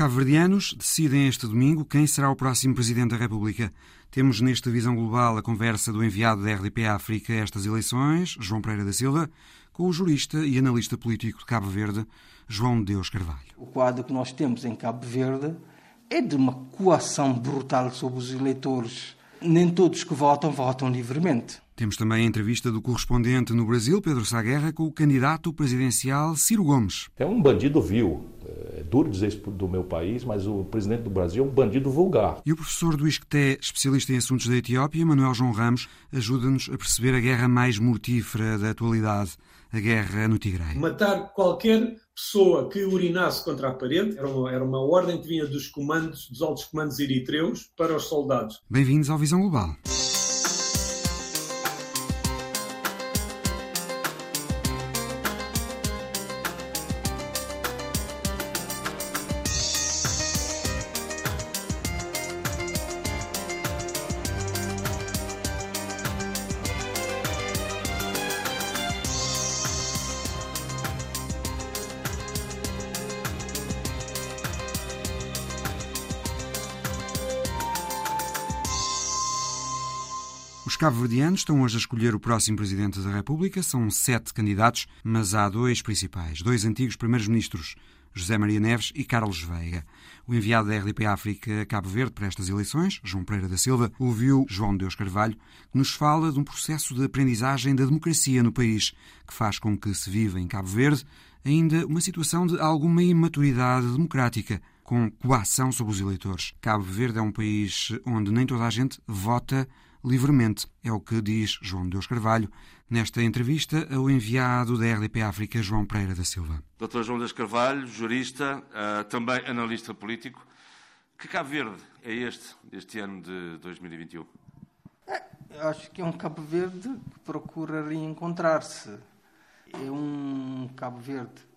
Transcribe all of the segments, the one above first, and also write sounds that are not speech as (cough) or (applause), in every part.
cabo-verdianos decidem este domingo quem será o próximo Presidente da República. Temos nesta visão global a conversa do enviado da RDP África a estas eleições, João Pereira da Silva, com o jurista e analista político de Cabo Verde, João Deus Carvalho. O quadro que nós temos em Cabo Verde é de uma coação brutal sobre os eleitores. Nem todos que votam, votam livremente. Temos também a entrevista do correspondente no Brasil, Pedro Saguerra, com o candidato presidencial Ciro Gomes. É um bandido vil. É duro dizer isso do meu país, mas o presidente do Brasil é um bandido vulgar. E o professor do ISCTE, especialista em assuntos da Etiópia, Manuel João Ramos, ajuda-nos a perceber a guerra mais mortífera da atualidade, a guerra no Tigray. Matar qualquer pessoa que urinasse contra a parede era uma, era uma ordem que vinha dos comandos, dos altos comandos eritreus para os soldados. Bem-vindos ao Visão Global. Estão hoje a escolher o próximo Presidente da República. São sete candidatos, mas há dois principais, dois antigos primeiros-ministros, José Maria Neves e Carlos Veiga. O enviado da RDP África a Cabo Verde para estas eleições, João Pereira da Silva, ouviu João Deus Carvalho, que nos fala de um processo de aprendizagem da democracia no país, que faz com que se viva em Cabo Verde ainda uma situação de alguma imaturidade democrática, com coação sobre os eleitores. Cabo Verde é um país onde nem toda a gente vota livremente. É o que diz João Deus Carvalho nesta entrevista ao enviado da RDP África, João Pereira da Silva. Dr. João Deus Carvalho, jurista, uh, também analista político. Que Cabo Verde é este, este ano de 2021? É, eu acho que é um Cabo Verde que procura reencontrar-se. É um Cabo Verde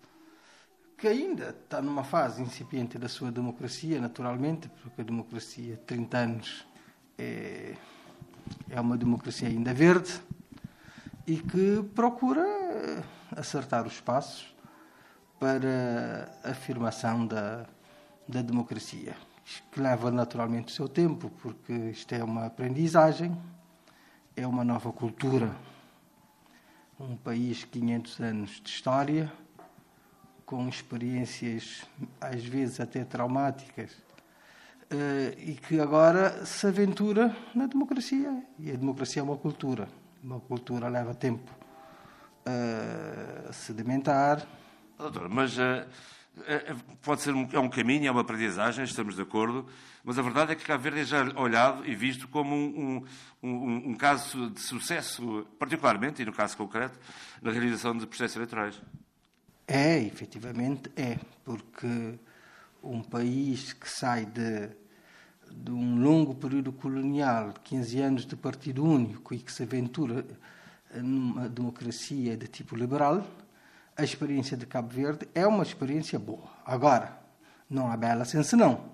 que ainda está numa fase incipiente da sua democracia, naturalmente, porque a democracia, 30 anos, é é uma democracia ainda verde e que procura acertar os passos para a afirmação da, da democracia, que leva naturalmente o seu tempo, porque isto é uma aprendizagem, é uma nova cultura, um país 500 anos de história, com experiências às vezes até traumáticas e que agora se aventura na democracia. E a democracia é uma cultura. Uma cultura leva tempo uh, a sedimentar. Doutor, mas uh, pode ser um, é um caminho, é uma aprendizagem, estamos de acordo, mas a verdade é que Cabo Verde é já olhado e visto como um, um, um caso de sucesso, particularmente, e no caso concreto, na realização de processos eleitorais. É, efetivamente é, porque um país que sai de, de um longo período colonial, 15 anos de partido único, e que se aventura numa democracia de tipo liberal, a experiência de Cabo Verde é uma experiência boa. Agora, não há bela senso não.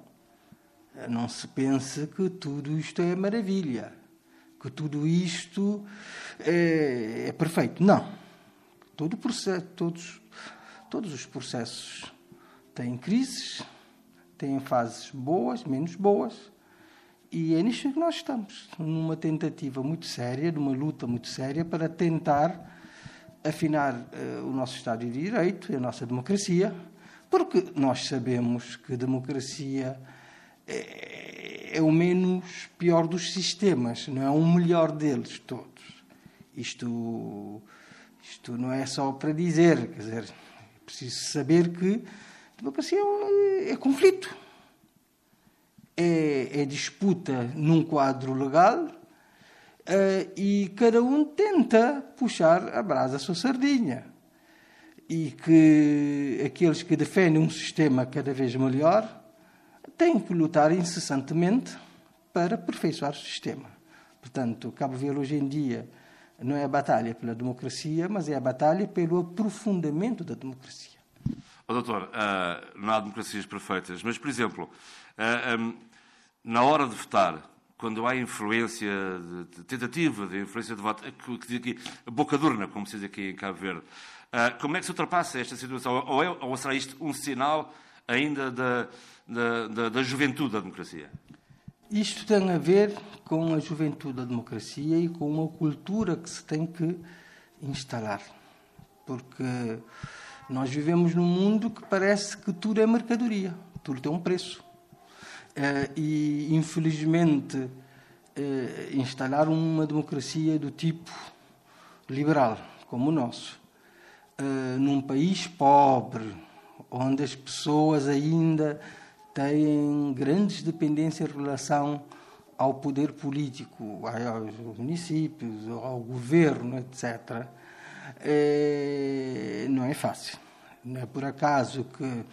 Não se pense que tudo isto é maravilha, que tudo isto é, é perfeito. Não. Todo processo, todos, todos os processos têm crises, têm fases boas, menos boas, e é nisto que nós estamos, numa tentativa muito séria, numa luta muito séria para tentar afinar uh, o nosso Estado de Direito, a nossa democracia, porque nós sabemos que a democracia é, é o menos pior dos sistemas, não é o melhor deles todos. Isto, isto não é só para dizer, quer dizer, é preciso saber que democracia é, é conflito. É, é, disputa num quadro legal uh, e cada um tenta puxar a brasa à sua sardinha. E que aqueles que defendem um sistema cada vez melhor têm que lutar incessantemente para aperfeiçoar o sistema. Portanto, Cabo Verde hoje em dia não é a batalha pela democracia, mas é a batalha pelo aprofundamento da democracia. Oh, doutor, uh, não há democracias perfeitas, mas, por exemplo, uh, um, na hora de votar, quando há influência, de, de tentativa de influência de voto, que diz aqui, boca durna, como se diz aqui em Cabo Verde, uh, como é que se ultrapassa esta situação? Ou, é, ou será isto um sinal ainda da, da, da, da juventude da democracia? Isto tem a ver com a juventude da democracia e com uma cultura que se tem que instalar. Porque nós vivemos num mundo que parece que tudo é mercadoria, tudo tem um preço. Eh, e, infelizmente, eh, instalar uma democracia do tipo liberal, como o nosso, eh, num país pobre, onde as pessoas ainda têm grandes dependências em relação ao poder político, aos municípios, ao governo, etc., é, não é fácil. Não é por acaso que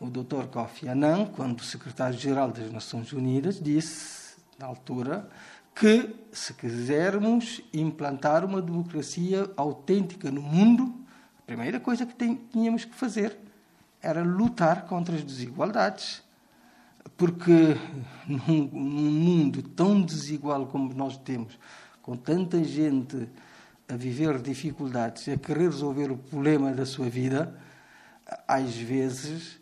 o Dr. Kofi Annan, quando secretário-geral das Nações Unidas, disse, na altura, que se quisermos implantar uma democracia autêntica no mundo, a primeira coisa que tínhamos que fazer era lutar contra as desigualdades porque num, num mundo tão desigual como nós temos, com tanta gente a viver dificuldades e a querer resolver o problema da sua vida, às vezes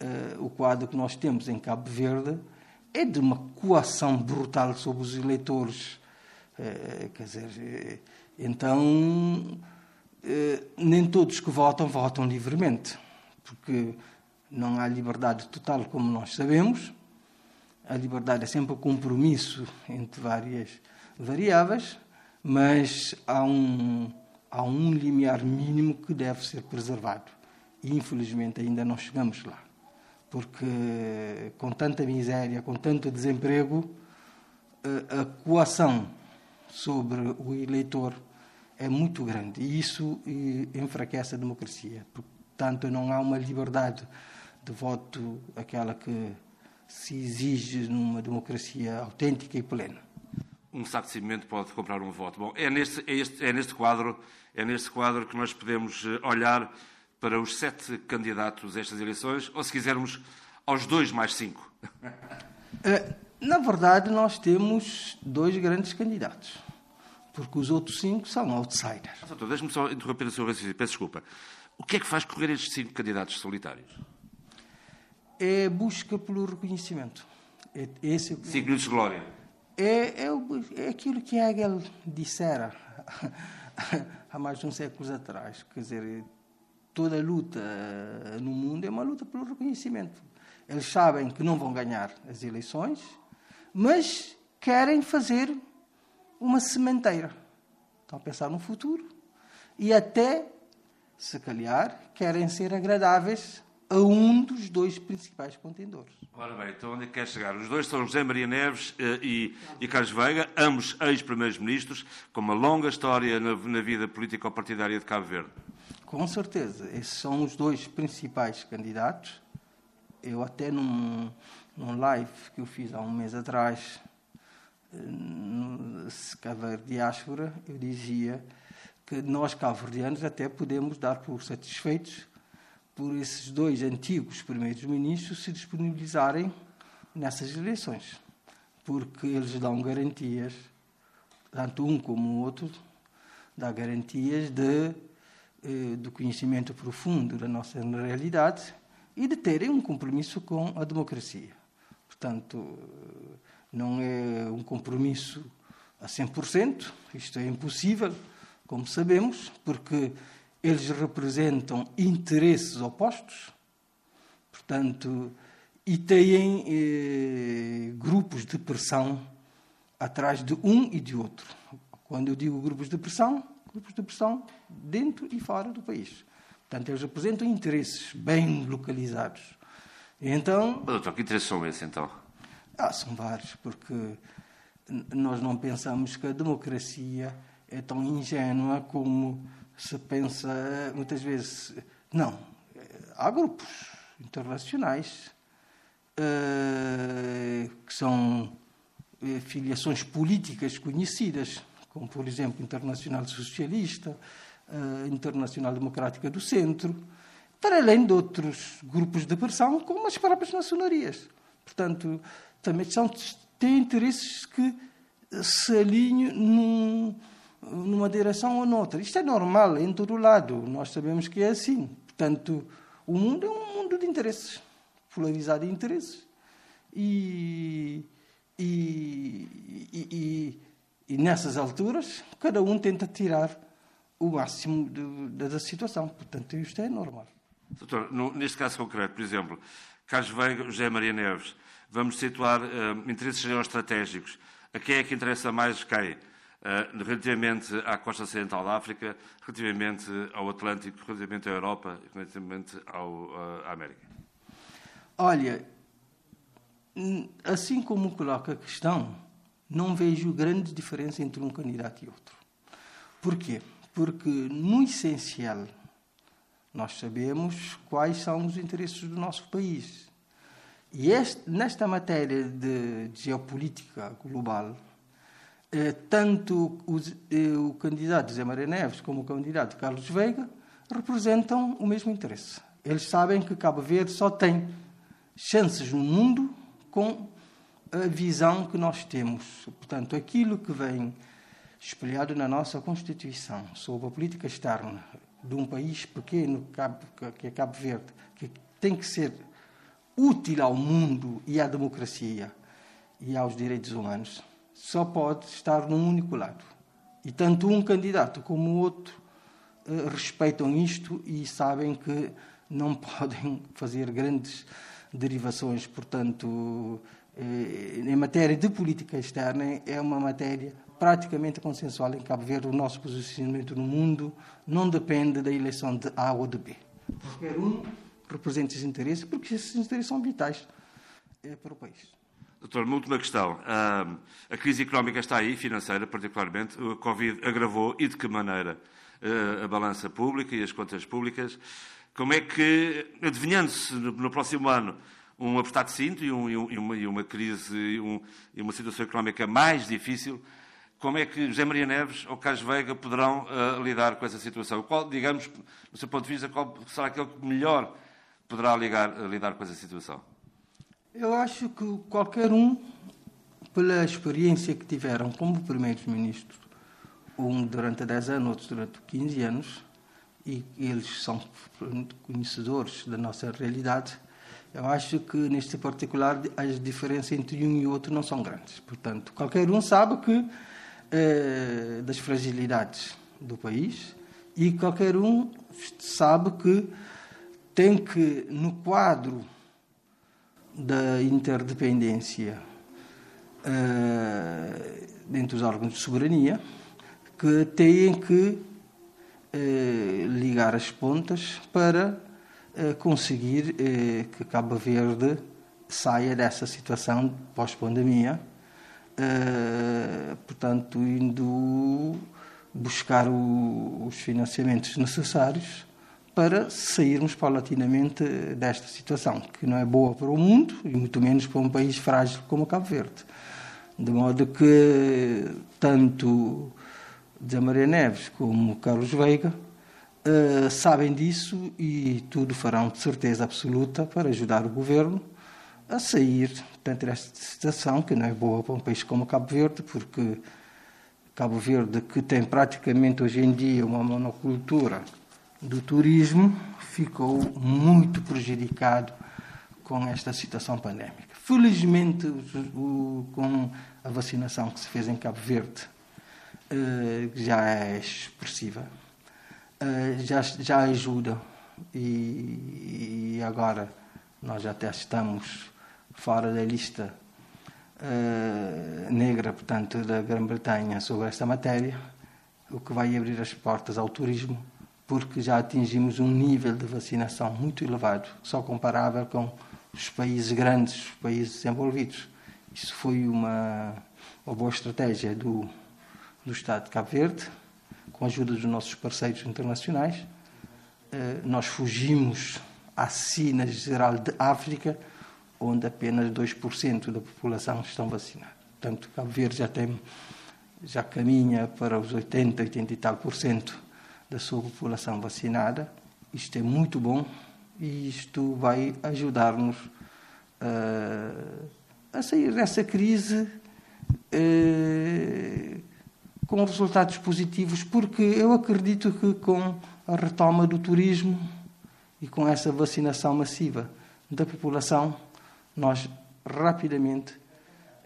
uh, o quadro que nós temos em Cabo Verde é de uma coação brutal sobre os eleitores. Uh, quer dizer, uh, então nem todos que votam votam livremente, porque não há liberdade total, como nós sabemos. A liberdade é sempre um compromisso entre várias variáveis, mas há um, há um limiar mínimo que deve ser preservado. E, infelizmente, ainda não chegamos lá. Porque, com tanta miséria, com tanto desemprego, a coação sobre o eleitor é muito grande. E isso enfraquece a democracia. Portanto, não há uma liberdade de voto, aquela que se exige numa democracia autêntica e plena. Um saco de cimento pode comprar um voto. Bom, é neste, é, este, é neste quadro, é neste quadro que nós podemos eh, olhar para os sete candidatos a estas eleições, ou se quisermos, aos dois mais cinco. (laughs) Eh, na verdade, nós temos dois grandes candidatos, porque os outros cinco são outsiders. Deixe-me só interromper o seu raciocínio, peço desculpa. O que é que faz correr estes cinco candidatos solitários? é busca pelo reconhecimento. É, esse, Cinco minutos de glória. É, é, é aquilo que Hegel dissera (laughs) há mais de uns séculos atrás. Quer dizer, toda luta no mundo é uma luta pelo reconhecimento. Eles sabem que não vão ganhar as eleições, mas querem fazer uma sementeira. Estão a pensar no futuro e até, se calhar, querem ser agradáveis a um dos dois principais contendores. Ora bem, então onde é que quer chegar? Os dois são José Maria Neves eh, e, e Carlos Veiga, ambos ex-primeiros-ministros, com uma longa história na, na vida político-partidária de Cabo Verde. Com certeza, esses são os dois principais candidatos. Eu até num, num live que eu fiz há um mês atrás, eh, no Cabo Diáspora, eu dizia que nós, cabo-verdianos, até podemos dar por satisfeitos por esses dois antigos primeiros-ministros se disponibilizarem nessas eleições, porque eles dão garantias, tanto um como o outro, dá garantias de, eh, do conhecimento profundo da nossa realidade e de terem um compromisso com a democracia. Portanto, não é um compromisso a 100%, isto é impossível, como sabemos, porque eles representam interesses opostos, portanto, e têm eh, grupos de pressão atrás de um e de outro. Quando eu digo grupos de pressão, grupos de pressão dentro e fora do país. Portanto, eles representam interesses bem localizados. Então. Doutor, que interesses são esses então? Ah, são vários, porque nós não pensamos que a democracia é tão ingênua como se pensa muitas vezes. Não, há grupos internacionais uh, que são filiações políticas conhecidas, como por exemplo Internacional Socialista, uh, Internacional Democrática do Centro, para além de outros grupos de pressão, como as próprias nacionarias. Portanto, também são, têm interesses que se alinham num numa direção ou noutra. Isto é normal em todo lado. Nós sabemos que é assim. Portanto, o mundo é um mundo de interesses. polarizado de interesses e, e, e, e, nessas alturas cada um tenta tirar o máximo de, da situação. Portanto, isto é normal. Doutor, no, neste caso concreto, por exemplo, Carlos Veiga, José Maria Neves, vamos situar uh, interesses geoestratégicos. A quem é que interessa mais quem? Uh, relativamente à costa ocidental da África, relativamente ao Atlântico, relativamente à Europa, relativamente ao, uh, à América? Olha, assim como coloca a questão, não vejo grande diferença entre um candidato e outro. Porquê? Porque, no essencial, nós sabemos quais são os interesses do nosso país. E este, nesta matéria de, geopolítica global, eh, tanto o, eh, o candidato José Maria Neves como o candidato Carlos Veiga representam o mesmo interesse. Eles sabem que Cabo Verde só tem chances no mundo com a visão que nós temos. Portanto, aquilo que vem espelhado na nossa Constituição sobre a política externa de um país pequeno, que é Cabo Verde, que tem que ser útil ao mundo e à democracia e aos direitos humanos, só pode estar num único lado. E tanto um candidato como o outro eh, respeitam isto e sabem que não (laughs) podem fazer grandes derivações. Portanto, eh, em matéria de política externa, é uma matéria praticamente consensual em Cabo Verde. O nosso posicionamento no mundo não depende da eleição de A ou de B. Qualquer um representa esses interesses, porque esses interesses são vitais eh, para o país. Doutor, uma última questão. A crise económica está aí, financeira particularmente. O Covid agravou e de que maneira eh, a balança pública e as contas públicas. Como é que, adivinhando-se no próximo ano um apertado de cinto e, um, e, uma, e uma, crise e, um, e, uma situação económica mais difícil, como é que José Maria Neves ou Carlos Veiga poderão uh, lidar com essa situação? Qual, digamos, do seu ponto de vista, qual será aquele que melhor poderá ligar, uh, lidar com essa situação? Eu acho que qualquer um, pela experiência que tiveram como primeiros-ministros, um durante 10 anos, outros durante 15 anos, e eles são conhecedores da nossa realidade, eu acho que neste particular as diferenças entre um e outro não são grandes. Portanto, qualquer um sabe que eh, das fragilidades do país e qualquer um sabe que tem que no quadro da interdependência eh, dentro dos órgãos de soberania que têm que eh, ligar as pontas para eh, conseguir que Cabo Verde saia dessa situação pós-pandemia, portanto, indo buscar os financiamentos necessários para sairmos paulatinamente desta situação, que não é boa para o mundo e muito menos para um país frágil como Cabo Verde. De modo que tanto de Maria Neves como Carlos Veiga uh, sabem disso e tudo farão de certeza absoluta para ajudar o governo a sair portanto, desta situação que não é boa para um país como Cabo Verde, porque Cabo Verde, que tem praticamente hoje em dia uma monocultura do turismo, ficou muito prejudicado com esta situação pandémica. Felizmente, o, com a vacinação que se fez em Cabo Verde, uh, já é expressiva, uh, já, já ajuda e, e, agora nós até estamos fora da lista uh, negra, portanto, da Grã-Bretanha sobre esta matéria, o que vai abrir as portas ao turismo, porque já atingimos um nível de vacinação muito elevado, só comparável com os países grandes, os países desenvolvidos. Isso foi uma, uma boa estratégia do, do Estado de Cabo Verde, com a ajuda dos nossos parceiros internacionais. Eh, nós fugimos à Sina Geral de África, onde apenas 2% da população estão vacinados. Portanto, Cabo Verde já tem já caminha para os 80, 80 e tal por cento da sua população vacinada. Isto é muito bom e isto vai ajudar-nos uh, a sair dessa crise uh, com resultados positivos, porque eu acredito que com a retoma do turismo e com essa vacinação massiva da população, nós rapidamente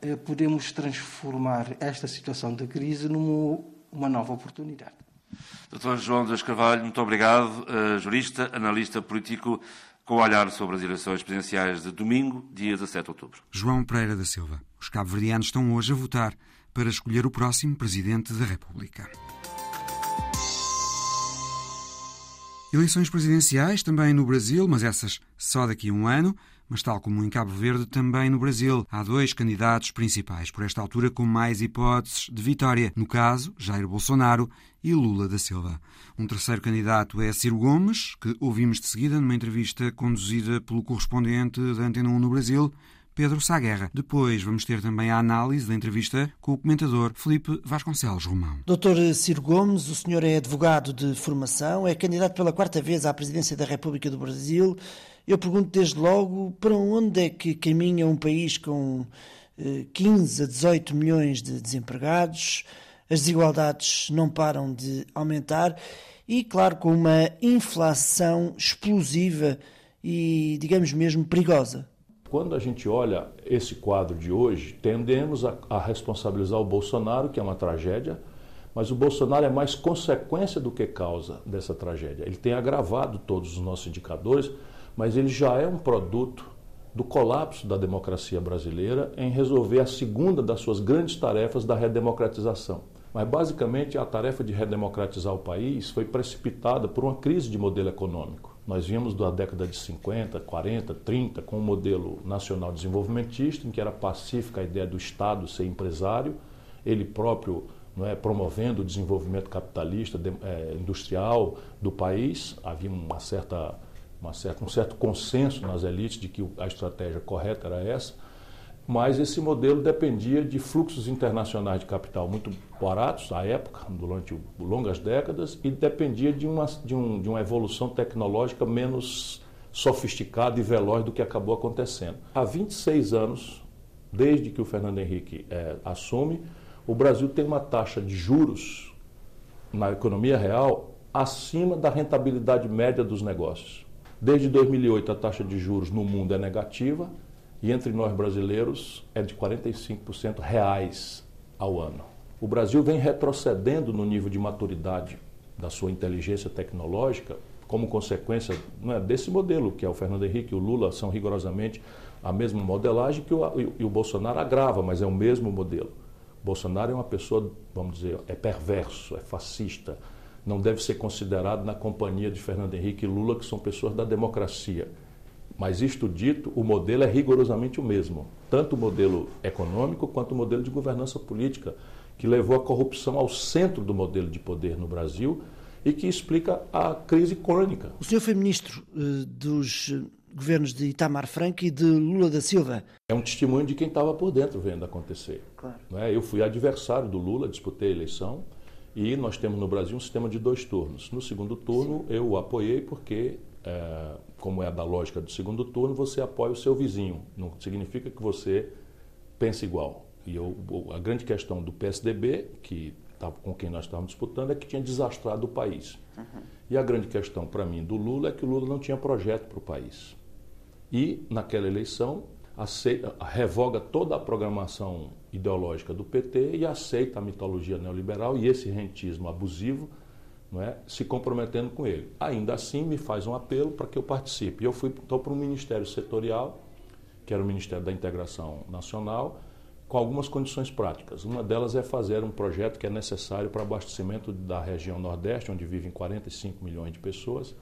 eh, podemos transformar esta situação de crise numa nova oportunidade. Dr. João dos Carvalho, muito obrigado. Uh, jurista, analista político, com olhar sobre as eleições presidenciais de domingo, dia 17 de outubro. João Pereira da Silva. Os cabo-verdianos estão hoje a votar para escolher o próximo Presidente da República. Eleições presidenciais também no Brasil, mas essas só daqui a um ano. Mas, tal como em Cabo Verde, também no Brasil há dois candidatos principais, por esta altura com mais hipóteses de vitória. No caso, Jair Bolsonaro e Lula da Silva. Um terceiro candidato é Ciro Gomes, que ouvimos de seguida numa entrevista conduzida pelo correspondente da Antena 1 no Brasil, Pedro Saguerra. Depois vamos ter também a análise da entrevista com o comentador Felipe Vasconcelos Romão. Doutor Ciro Gomes, o senhor é advogado de formação, é candidato pela quarta vez à presidência da República do Brasil. Eu pergunto desde logo para onde é que caminha um país com 15 eh, a 18 milhões de desempregados, as desigualdades não param de aumentar e, claro, com uma inflação explosiva e, digamos mesmo, perigosa. Quando a gente olha esse quadro de hoje, tendemos a, a, responsabilizar o Bolsonaro, que é uma tragédia, mas o Bolsonaro é mais consequência do que causa dessa tragédia. Ele tem agravado todos os nossos indicadores, mas ele já é um produto do colapso da democracia brasileira em resolver a segunda das suas grandes tarefas da redemocratização. Mas basicamente a tarefa de redemocratizar o país foi precipitada por uma crise de modelo econômico. Nós vimos da década de 50, 40, 30 com o um modelo nacional desenvolvimentista, em que era pacífica a ideia do Estado ser empresário, ele próprio não é, promovendo o desenvolvimento capitalista, de, é, industrial do país. Havia uma certa, certa, um certo consenso nas elites de que a estratégia correta era essa mas esse modelo dependia de fluxos internacionais de capital muito baratos à época, durante longas décadas, e dependia de uma, de, um, de uma evolução tecnológica menos sofisticada e veloz do que acabou acontecendo. Há 26 anos, desde que o Fernando Henrique é, assume, o Brasil tem uma taxa de juros na economia real acima da rentabilidade média dos negócios. Desde 2008, a taxa de juros no mundo é negativa e entre nós brasileiros é de 45% reais ao ano. O Brasil vem retrocedendo no nível de maturidade da sua inteligência tecnológica como consequência é, desse modelo, que é o Fernando Henrique e o Lula são rigorosamente a mesma modelagem que o, e o Bolsonaro agrava, mas é o mesmo modelo. Bolsonaro é uma pessoa, vamos dizer, é perverso, é fascista, não deve ser considerado na companhia de Fernando Henrique e Lula, que são pessoas da democracia. Mas isto dito, o modelo é rigorosamente o mesmo, tanto o modelo econômico quanto o modelo de governança política, que levou a corrupção ao centro do modelo de poder no Brasil e que explica a crise crônica. O senhor foi ministro uh, dos eh, governos de Itamar Franco e de Lula da Silva. É um testemunho de quem estava por dentro vendo acontecer. Claro. É? Eu fui adversário do Lula, disputei a eleição e nós temos no Brasil um sistema de dois turnos. No segundo turno, Sim. eu o apoiei porque é, como é a da lógica do segundo turno, você apoia o seu vizinho. Não significa que você pense igual. E eu, a grande questão do PSDB, que tava, com quem nós estávamos disputando, é que tinha desastrado o país. Uhum. E a grande questão para mim do Lula é que o Lula não tinha projeto para o país. E, naquela eleição, aceita, revoga toda a programação ideológica do PT e aceita a mitologia neoliberal e esse rentismo abusivo não é, se comprometendo com ele. Ainda assim, me faz um apelo para que eu participe. Eu fui então, para um ministério setorial, que era o Ministério da Integração Nacional, com algumas condições práticas. Uma delas é fazer um projeto que é necessário para abastecimento da região Nordeste, onde vivem 45 milhões de pessoas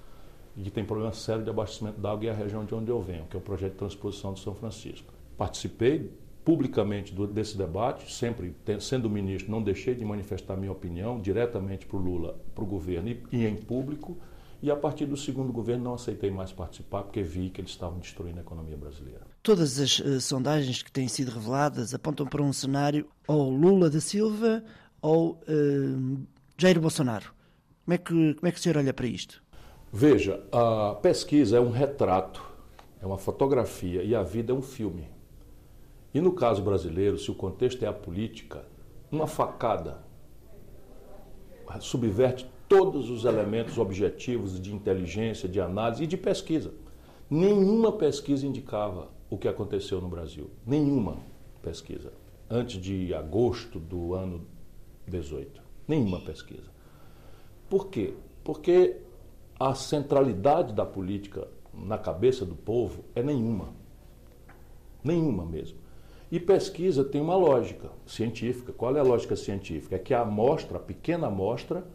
e que tem problema sério de abastecimento da água e a região de onde eu venho, que é o projeto de transposição de São Francisco. Participei publicamente do, desse debate, sempre sendo ministro, não deixei de manifestar minha opinião diretamente para o Lula, para o governo e, e, em público. E a partir do segundo governo não aceitei mais participar porque vi que eles estavam destruindo a economia brasileira. Todas as uh, sondagens que têm sido reveladas apontam para um cenário ou Lula da Silva ou uh, Jair Bolsonaro. Como é, que, como é que o senhor olha para isto? Veja, a pesquisa é um retrato, é uma fotografia e a vida é um filme. E no caso brasileiro, se o contexto é a política, uma facada subverte todos os elementos objetivos de inteligência, de análise e de pesquisa. Nenhuma pesquisa indicava o que aconteceu no Brasil. Nenhuma pesquisa. Antes de agosto do ano 18. Nenhuma pesquisa. Por quê? Porque a centralidade da política na cabeça do povo é nenhuma. Nenhuma mesmo. E pesquisa tem uma lógica científica. Qual é a lógica científica? É que a amostra, a pequena amostra,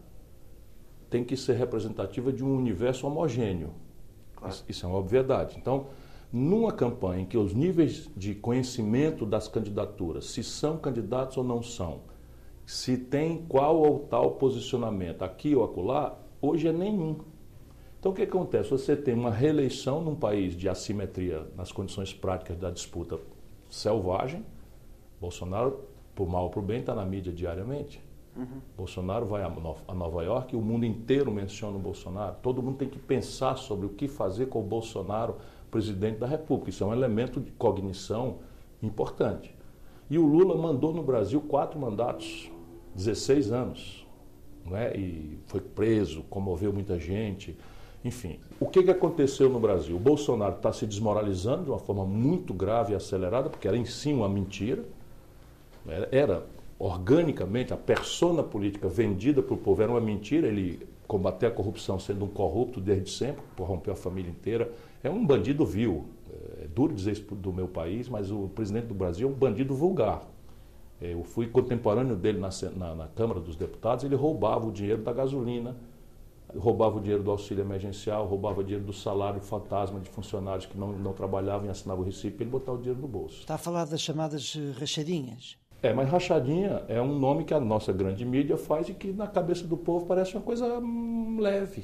tem que ser representativa de um universo homogêneo. Claro. Isso é uma obviedade. Então, numa campanha em que os níveis de conhecimento das candidaturas, se são candidatos ou não são, se tem qual ou tal posicionamento aqui ou acolá, hoje é nenhum. Então o que acontece? Você tem uma reeleição num país de assimetria nas condições práticas da disputa selvagem. Bolsonaro, por mal ou por bem, está na mídia diariamente. Uhum. Bolsonaro vai a Nova York e o mundo inteiro menciona o Bolsonaro. Todo mundo tem que pensar sobre o que fazer com o Bolsonaro, presidente da República. Isso é um elemento de cognição importante. E o Lula mandou no Brasil quatro mandatos, 16 anos. Não é? E foi preso, comoveu muita gente. Enfim, o que, que aconteceu no Brasil? O Bolsonaro está se desmoralizando de uma forma muito grave e acelerada, porque era em si uma mentira. Era organicamente, a persona política vendida para o povo era uma mentira, ele combater a corrupção sendo um corrupto desde sempre, corrompeu a família inteira, é um bandido vil. É duro dizer isso do meu país, mas o presidente do Brasil é um bandido vulgar. É, eu fui contemporâneo dele na, na, na Câmara dos Deputados, ele roubava o dinheiro da gasolina, roubava o dinheiro do auxílio emergencial, roubava o dinheiro do salário fantasma de funcionários que não, não trabalhavam e assinavam o recibo para ele botar o dinheiro no bolso. Está a falar das chamadas eh, rachadinhas? É, mas rachadinha é um nome que a nossa grande mídia faz e que na cabeça do povo parece uma coisa hum, leve.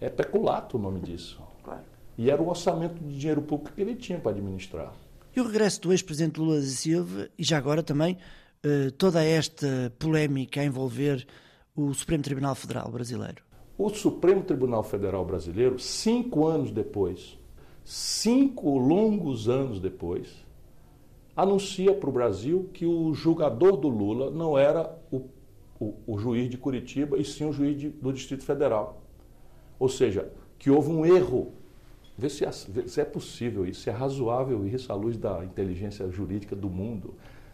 É peculato o nome disso. Claro. E era o orçamento de dinheiro público que ele tinha para administrar. E o regresso do ex-presidente Lula da Silva, e já agora também eh, toda esta polémica a envolver o Supremo Tribunal Federal brasileiro? O Supremo Tribunal Federal brasileiro, cinco anos depois, cinco longos anos depois, anuncia para o Brasil que o julgador do Lula não era o, o, o juiz de Curitiba, e sim o juiz de, do Distrito Federal. Ou seja, que houve um erro. Vê se, é, vê se é possível isso, se é razoável isso à luz da inteligência jurídica do mundo.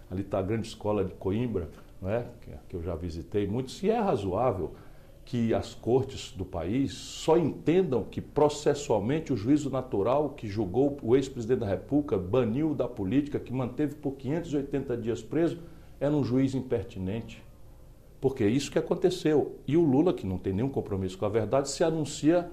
Ali está a grande escola de Coimbra, é? que, que eu já visitei muito. Se é razoável que as cortes do país só entendam que processualmente o juízo natural que julgou o ex-presidente da República, baniu da política, que manteve por 580 dias preso, era um juiz impertinente. Porque é isso que aconteceu. E o Lula, que não tem nenhum compromisso com a verdade, se anuncia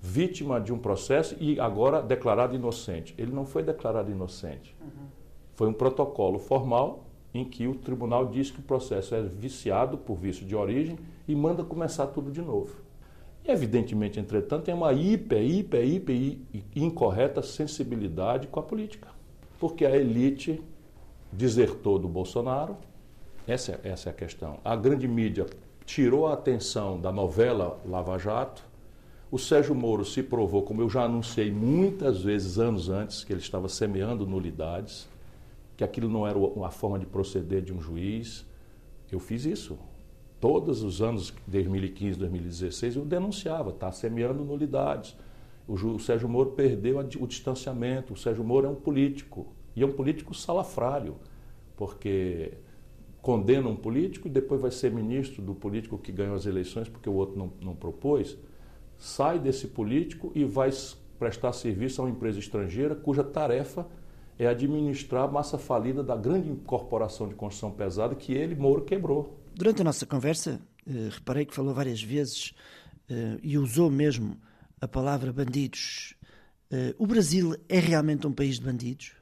vítima de um processo e agora declarado inocente. Ele não foi declarado inocente. Uhum. Foi um protocolo formal em que o tribunal diz que o processo é viciado por vício de origem e manda começar tudo de novo. E, evidentemente, entretanto, tem uma hiper, hiper, hiper incorreta sensibilidade com a política. Porque a elite desertou do Bolsonaro, essa, essa é a questão. A grande mídia tirou a atenção da novela Lava Jato. O Sérgio Moro se provou, como eu já anunciei muitas vezes anos antes, que ele estava semeando nulidades que aquilo não era uma forma de proceder de um juiz. Eu fiz isso. Todos os anos, 2015, 2016, eu denunciava, está semeando nulidades. O, Sérgio Moro perdeu o distanciamento. O Sérgio Moro é um político. E é um político salafrário, porque condena um político e depois vai ser ministro do político que ganhou as eleições porque o outro não, não propôs. Sai desse político e vai prestar serviço a uma empresa estrangeira cuja tarefa é administrar a massa falida da grande corporação de construção pesada que ele, Moro, quebrou. Durante a nossa conversa, eh, reparei que falou várias vezes eh, e usou mesmo a palavra bandidos. Eh, o Brasil é realmente um país de bandidos?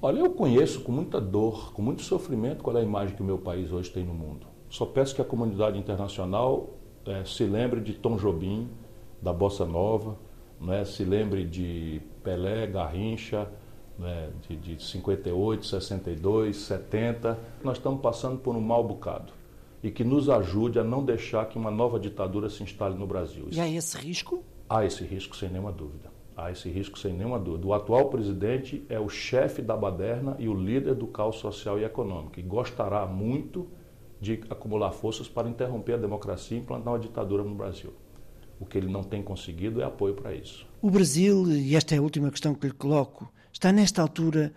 Olha, eu conheço com muita dor, com muito sofrimento, qual é a imagem que o meu país hoje tem no mundo. Só peço que a comunidade internacional se lembre de Tom Jobim, da Bossa Nova, né, se lembre de Pelé, Garrincha, né, de, de 58, 62, 70, nós estamos passando por um mau bocado e que nos ajude a não deixar que uma nova ditadura se instale no Brasil. E há esse risco? Há esse risco, sem nenhuma dúvida. Há esse risco, sem nenhuma dúvida. O atual presidente é o chefe da baderna e o líder do caos social e econômico e gostará muito de acumular forças para interromper a democracia e implantar uma ditadura no Brasil. O que ele não tem conseguido é apoio para isso. O Brasil, e esta é a última questão que lhe coloco, está nesta altura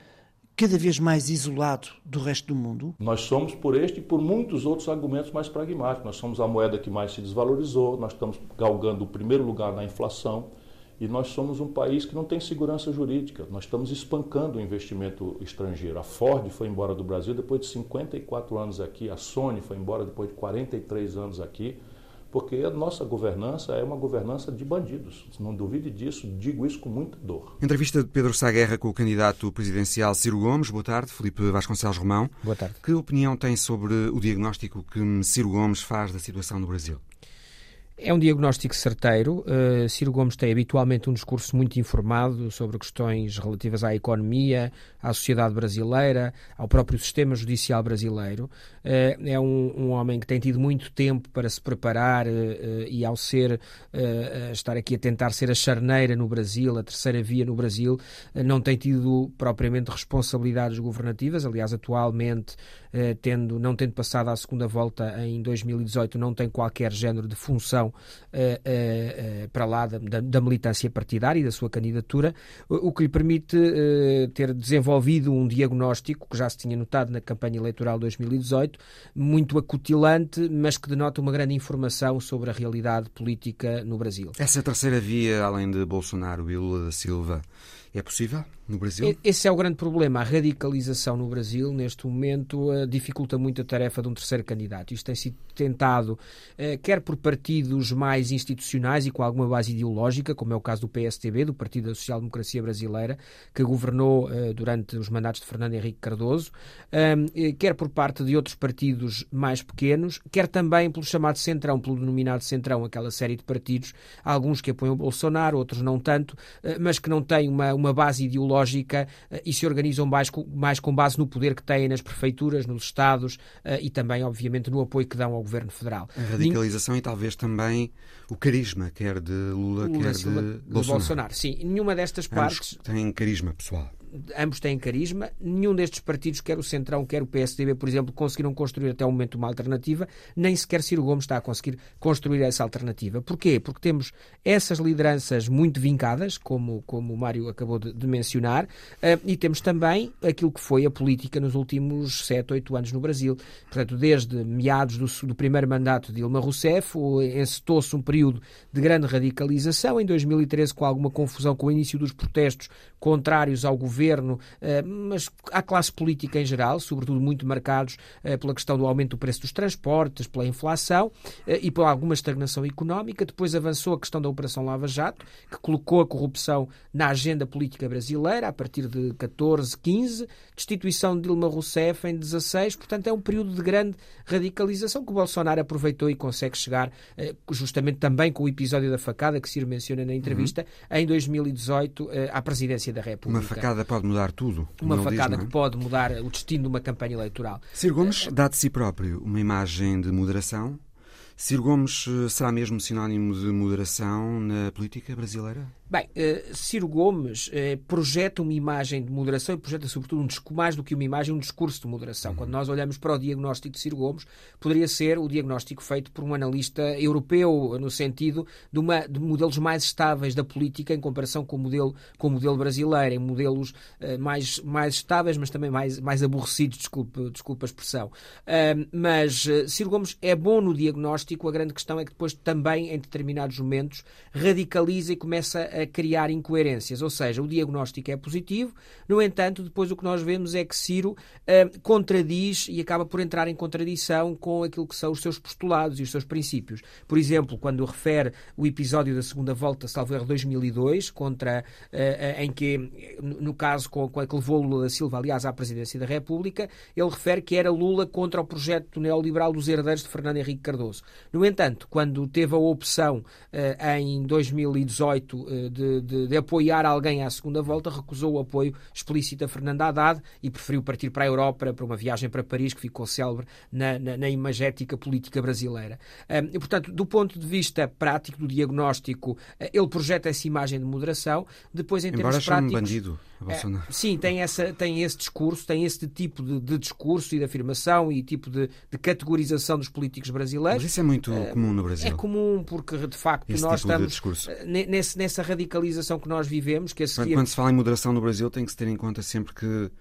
cada vez mais isolado do resto do mundo? Nós somos por este e por muitos outros argumentos mais pragmáticos. Nós somos a moeda que mais se desvalorizou, nós estamos galgando o primeiro lugar na inflação e nós somos um país que não tem segurança jurídica. Nós estamos espancando o investimento estrangeiro. A Ford foi embora do Brasil depois de 54 anos aqui, a Sony foi embora depois de 43 anos aqui porque a nossa governança é uma governança de bandidos. Não duvide disso, digo isso com muita dor. Entrevista de Pedro Sá Guerra com o candidato presidencial Ciro Gomes. Boa tarde, Felipe Vasconcelos Romão. Boa tarde. Que opinião tem sobre o diagnóstico que Ciro Gomes faz da situação no Brasil? É um diagnóstico certeiro. Uh, Ciro Gomes tem habitualmente um discurso muito informado sobre questões relativas à economia, à sociedade brasileira, ao próprio sistema judicial brasileiro. Uh, é um, um, homem que tem tido muito tempo para se preparar uh, e, ao ser, estar aqui a tentar ser a charneira no Brasil, a terceira via no Brasil, não tem tido propriamente responsabilidades governativas. Aliás, atualmente, tendo, não tendo passado à segunda volta em 2018, não tem qualquer género de função uh, uh, para lá da, da, militância partidária e da sua candidatura, o, que lhe permite ter desenvolvido um diagnóstico que já se tinha notado na campanha eleitoral de 2018, muito acutilante, mas que denota uma grande informação sobre a realidade política no Brasil. Essa terceira via, além de Bolsonaro e Lula da Silva, é possível no Brasil? Esse é o grande problema. A radicalização no Brasil, neste momento, dificulta muito a tarefa de um terceiro candidato. Isto tem sido tentado, uh, quer por partidos mais institucionais e com alguma base ideológica, como é o caso do PSTB, do Partido da Social Democracia Brasileira, que governou uh, durante os mandatos de Fernando Henrique Cardoso, quer por parte de outros partidos mais pequenos, quer também pelo chamado Centrão, pelo denominado Centrão, aquela série de partidos, alguns que apoiam Bolsonaro, outros não tanto, mas que não têm uma uma base ideológica eh, e se organizam mais com, mais com base no poder que têm nas prefeituras, nos Estados eh, e também, obviamente, no apoio que dão ao Governo Federal. A radicalização e talvez também o carisma, quer de Lula, Lula quer de, de Bolsonaro. Bolsonaro. Sim, nenhuma destas partes. Tem carisma pessoal ambos têm carisma. Nenhum destes partidos, quer o Centrão, quer o PSDB, por exemplo, conseguiram construir até o momento uma alternativa. Nem sequer Ciro Gomes está a conseguir construir essa alternativa. Porquê? Porque temos essas lideranças muito vincadas, como, como o Mário acabou de, de mencionar, uh, e temos também aquilo que foi a política nos últimos 7, 8 anos no Brasil. Portanto, desde meados do, do primeiro mandato de Dilma Rousseff, encetou-se um período de grande radicalização. Em 2013, com alguma confusão com o início dos protestos contrários ao governo governo, eh, mas à classe política em geral, sobretudo muito marcados eh, pela questão do aumento do preço dos transportes, pela inflação eh, e por alguma estagnação económica. Depois avançou a questão da Operação Lava Jato, que colocou a corrupção na agenda política brasileira a partir de 14, 15, destituição de Dilma Rousseff em 16. Portanto, é um período de grande radicalização que o Bolsonaro aproveitou e consegue chegar, justamente também com o episódio da facada que Ciro menciona na entrevista, uhum. em 2018 à presidência da República. Uma facada pode mudar tudo. Uma facada diz, é? que pode mudar o destino de uma campanha eleitoral. Ciro Gomes dá de si próprio uma imagem de moderação. Ciro Gomes eh, será mesmo sinónimo de moderação na política brasileira? Bem, uh, Ciro Gomes uh, projeta uma imagem de moderação e projeta, sobretudo, um mais do que uma imagem, um discurso de moderação. Uhum. Quando nós olhamos para o diagnóstico de Ciro Gomes, poderia ser o diagnóstico feito por um analista europeu, no sentido de, uma, de modelos mais estáveis da política em comparação com o modelo, com o modelo brasileiro, em modelos uh, mais, mais estáveis, mas também mais, mais aborrecidos, desculpe, desculpe a expressão. mas Ciro Gomes é bom no diagnóstico, a grande questão é que depois também, em determinados momentos, radicaliza e começa a criar incoerências, ou seja, o diagnóstico é positivo, no entanto, depois o que nós vemos é que Ciro uh, contradiz e acaba por entrar em contradição com aquilo que são os seus postulados e os seus princípios. Por exemplo, quando refere o episódio da segunda volta, salvo erro 2002, contra, uh, em que, no caso com, com que levou Lula da Silva, aliás, à presidência da República, ele refere que era Lula contra o projeto neoliberal dos herdeiros de Fernando Henrique Cardoso. No entanto, quando teve a opção uh, em 2018 de, de, de, apoiar alguém à segunda volta, recusou o apoio explícito a Fernando Haddad e preferiu partir para a Europa, para uma viagem para Paris, que ficou célebre na, na, na imagética política brasileira. E, portanto, do ponto de vista prático do diagnóstico, eh, ele projeta essa imagem de moderação. Depois, em Embora termos práticos. bandido. É, sim, tem, essa, tem esse discurso, tem esse tipo de, de discurso e de afirmação e tipo de, de, categorização dos políticos brasileiros. Mas isso é é muito comum no Brasil. É comum porque, de facto, Esse nós tipo estamos eh, nesse- nessa radicalização que nós vivemos, que a Quando, seguir... quando se fala em moderação no Brasil, tem que se ter em conta sempre que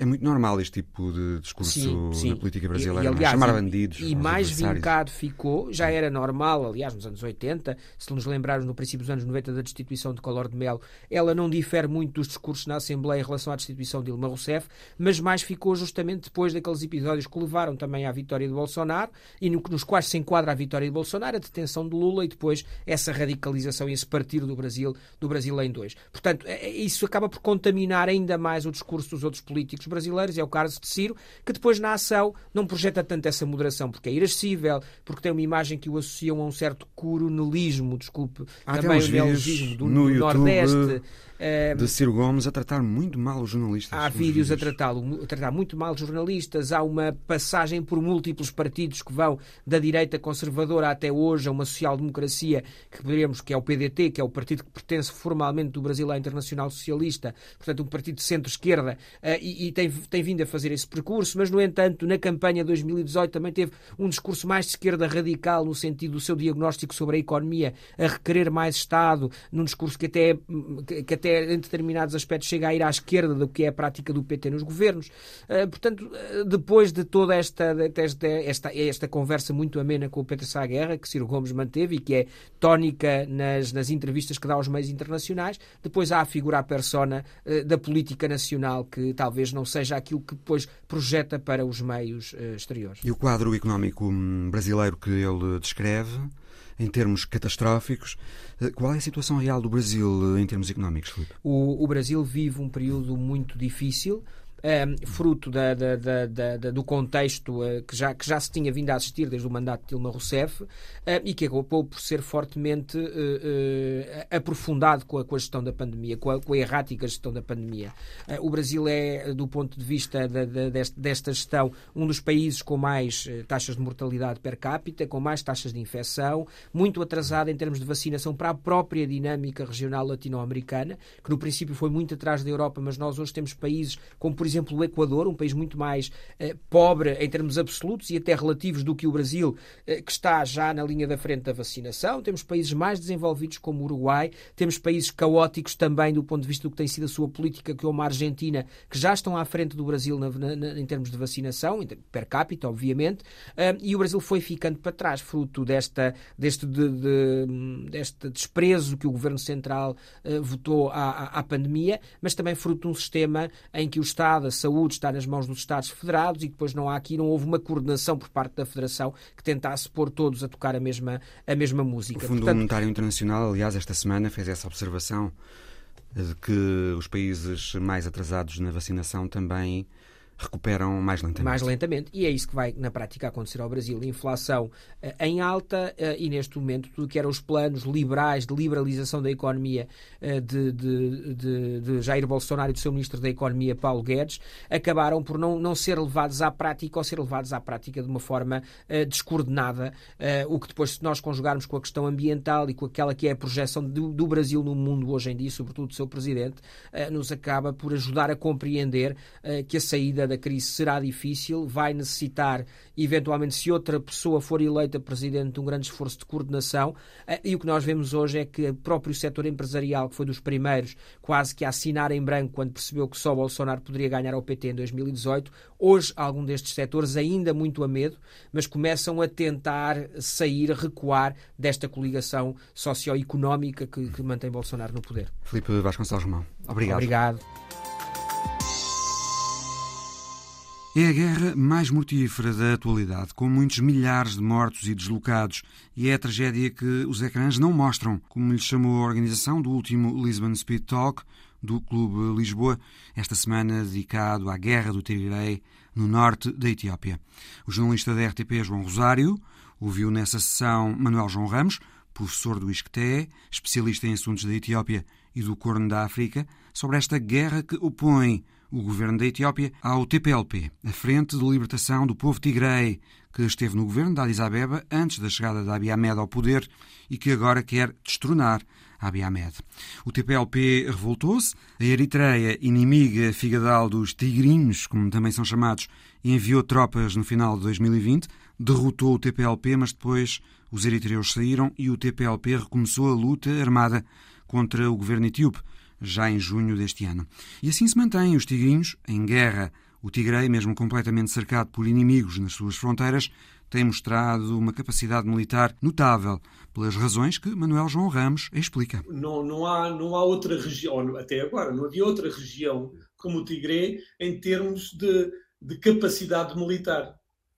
é muito normal este tipo de discurso Sim, sim. na política E- brasileira. e, não é? aliás, chamar e- bandidos. E mais vincado ficou, já era normal, aliás, nos anos 80, se nos lembrarmos no princípio dos anos 90 da destituição de Collor de Mello, ela não difere muito dos discursos na Assembleia em relação à destituição de Dilma Rousseff, mas mais ficou justamente depois daqueles episódios que levaram também à vitória de Bolsonaro e no, nos quais se enquadra a vitória de Bolsonaro, a detenção de Lula e depois essa radicalização e esse partido do Brasil, do Brasil em dois. Portanto, é- é- isso acaba por contaminar ainda mais o discurso dos outros políticos brasileiros, é o caso de Ciro, que depois na ação não projeta tanto essa moderação, porque é irascível, porque tem uma imagem que o associam a um certo coronelismo, desculpe, Há também o neologismo do, no do Nordeste. Eh, De Ciro Gomes a tratar muito mal os jornalistas. Há Os vídeos a tratá-lo, a tratar muito mal os jornalistas, há uma passagem por múltiplos partidos que vão da direita conservadora até hoje a uma social-democracia que poderíamos, que é o PDT, que é o partido que pertence formalmente do Brasil à Internacional Socialista, portanto um partido de centro-esquerda, eh, e, e tem, tem vindo a fazer esse percurso, mas no entanto na campanha de 2018 também teve um discurso mais de esquerda radical no sentido do seu diagnóstico sobre a economia, a requerer mais Estado, num discurso que até, que que até em determinados aspectos chega a ir à esquerda do que é a prática do PT nos governos. Eh, portanto, eh, depois de toda esta, esta, esta, esta conversa muito amena com o Pedro Sá Guerra, que Ciro Gomes manteve e que é tónica nas, nas entrevistas que dá aos meios internacionais, depois há a figura, a persona eh, da política nacional, que talvez não seja aquilo que depois projeta para os meios exteriores. E o quadro económico hum, brasileiro que ele descreve, em termos catastróficos, eh, qual é a situação real do Brasil eh, em termos económicos? O, o Brasil vive um período muito difícil. Ehm, fruto da- da- da- do contexto eh, que, já, que já se tinha vindo a assistir desde o mandato de Dilma Rousseff eh, e que acabou por ser fortemente eh, aprofundado com a, gestão da pandemia, com a, com a errática gestão da pandemia. O Brasil é, do ponto de vista deste- desta gestão, um dos países com mais taxas de mortalidade per capita, com mais taxas de infecção, muito atrasado em termos de vacinação para a própria dinâmica regional latino-americana, que no princípio foi muito atrás da Europa, mas nós hoje temos países como, por exemplo, o Equador, um país muito mais eh, pobre em termos absolutos e até relativos do que o Brasil, eh, que está já na linha da frente da vacinação. Temos países mais desenvolvidos como o Uruguai, temos países caóticos também do ponto de vista do que tem sido a sua política, como a Argentina, que já estão à frente do Brasil na- na- em termos de vacinação, per capita, obviamente, ah, e o Brasil foi ficando para trás, fruto desta, deste, de- de- deste desprezo que o Governo Central ah, votou à, à- à pandemia, mas também fruto de um sistema em que o Estado, a saúde, está nas mãos dos Estados federados e depois não há aqui, não houve uma coordenação por parte da Federação que tentasse pôr todos a tocar a mesma, a mesma O música. Fundo Portanto, Monetário Internacional, aliás, esta semana fez essa observação de que os países mais atrasados na vacinação também recuperam mais lentamente. mais lentamente. E é isso que vai, na prática, acontecer ao Brasil. Inflação eh, em alta eh, e, neste momento, tudo que eram os planos liberais de liberalização da economia eh, de, de, de, de Jair Bolsonaro e do seu ministro da Economia, Paulo Guedes, acabaram por não, não ser levados à prática ou ser levados à prática de uma forma descoordenada, o que depois, se nós conjugarmos com a questão ambiental e com aquela que é a projeção do, do Brasil no mundo hoje em dia, sobretudo do seu presidente, nos acaba por ajudar a compreender que a saída da crise será difícil, vai necessitar, eventualmente, se outra pessoa for eleita presidente, de um grande esforço de coordenação. eh, E o que nós vemos hoje é que o próprio setor empresarial, que foi dos primeiros quase que a assinar em branco quando percebeu que só Bolsonaro poderia ganhar ao PT em 2018, hoje algum destes setores, ainda muito a medo, mas começam a tentar sair, recuar desta coligação socioeconómica que, que mantém Bolsonaro no poder. Filipe Vasconcelos Romão, obrigado. Obrigado. É a guerra mais mortífera da atualidade, com muitos milhares de mortos e deslocados, e é a tragédia que os ecrãs não mostram, como lhe chamou a organização do último Lisbon Speed Talk do Clube Lisboa, esta semana dedicado à guerra do Tigray no norte da Etiópia. O jornalista da RTP, João Rosário, ouviu nessa sessão Manuel João Ramos, professor do ISCTE, especialista em assuntos da Etiópia e do Corno da África, sobre esta guerra que opõe o governo da Etiópia ao TPLP, a Frente de Libertação do Povo Tigrei, que esteve no governo de Addis Abeba antes da chegada de Abiy Ahmed ao poder e que agora quer destronar Abiy Ahmed. O TPLP revoltou-se, a Eritreia, inimiga figadal dos tigrinhos, como também são chamados, enviou tropas no final de 2020, derrotou o TPLP, mas depois os eritreus saíram e o TPLP recomeçou a luta armada contra o governo etíope, já em junho deste ano. E assim se mantêm os tigrinhos em guerra. O Tigray, mesmo completamente cercado por inimigos nas suas fronteiras, tem mostrado uma capacidade militar notável, pelas razões que Manuel João Ramos explica. Não, não, há, não há outra região, até agora, não havia outra região como o Tigre em termos de, de capacidade militar.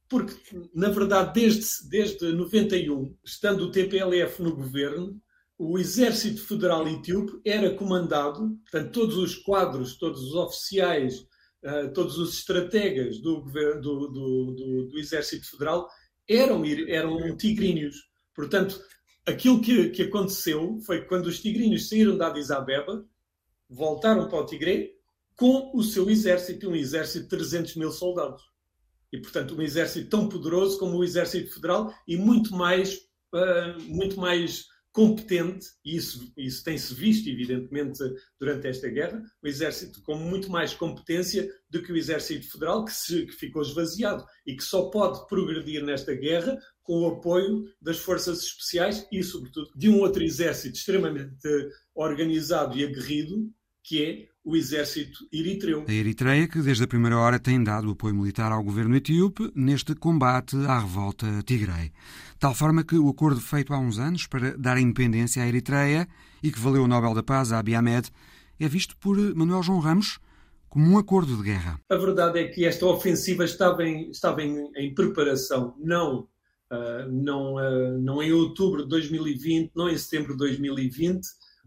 Porque, na verdade, desde, desde 91, estando o TPLF no governo, o exército federal etíope era comandado, portanto, todos os quadros, todos os oficiais, uh, todos os estrategas do, do, do, do, exército federal eram, eram tigríneos. Portanto, aquilo que, que aconteceu foi quando os tigríneos saíram da Addis Abeba, voltaram para o Tigre com o seu exército, um exército de 300 mil soldados. E, portanto, um exército tão poderoso como o exército federal e muito mais, uh, muito mais competente, e isso, isso tem-se visto, evidentemente, durante esta guerra, o exército com muito mais competência do que o exército federal, que, se, que ficou esvaziado e que só pode progredir nesta guerra com o apoio das forças especiais e, sobretudo, de um outro exército extremamente organizado e aguerrido, que é o exército eritreu. A Eritreia, que desde a primeira hora tem dado apoio militar ao governo etíope neste combate à revolta Tigray. Tal forma que o acordo feito há uns anos para dar independência à Eritreia e que valeu o Nobel da Paz a Abiy Ahmed é visto por Manuel João Ramos como um acordo de guerra. A verdade é que esta ofensiva estava em, estava em, em preparação, não, uh, não, uh, não em outubro de 2020, não em setembro de 2020,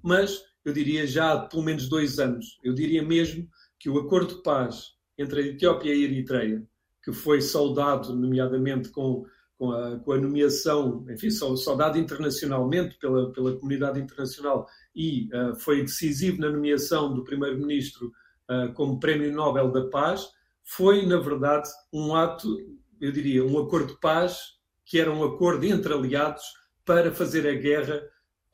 mas eu diria já há pelo menos dois anos. Eu diria mesmo que o acordo de paz entre a Etiópia e a Eritreia, que foi saudado, nomeadamente com, com, a, com a nomeação, enfim, saudado internacionalmente pela, pela comunidade internacional e uh, foi decisivo na nomeação do primeiro-ministro uh, como Prémio Nobel da Paz, foi, na verdade, um ato, eu diria, um acordo de paz que era um acordo entre aliados para fazer a guerra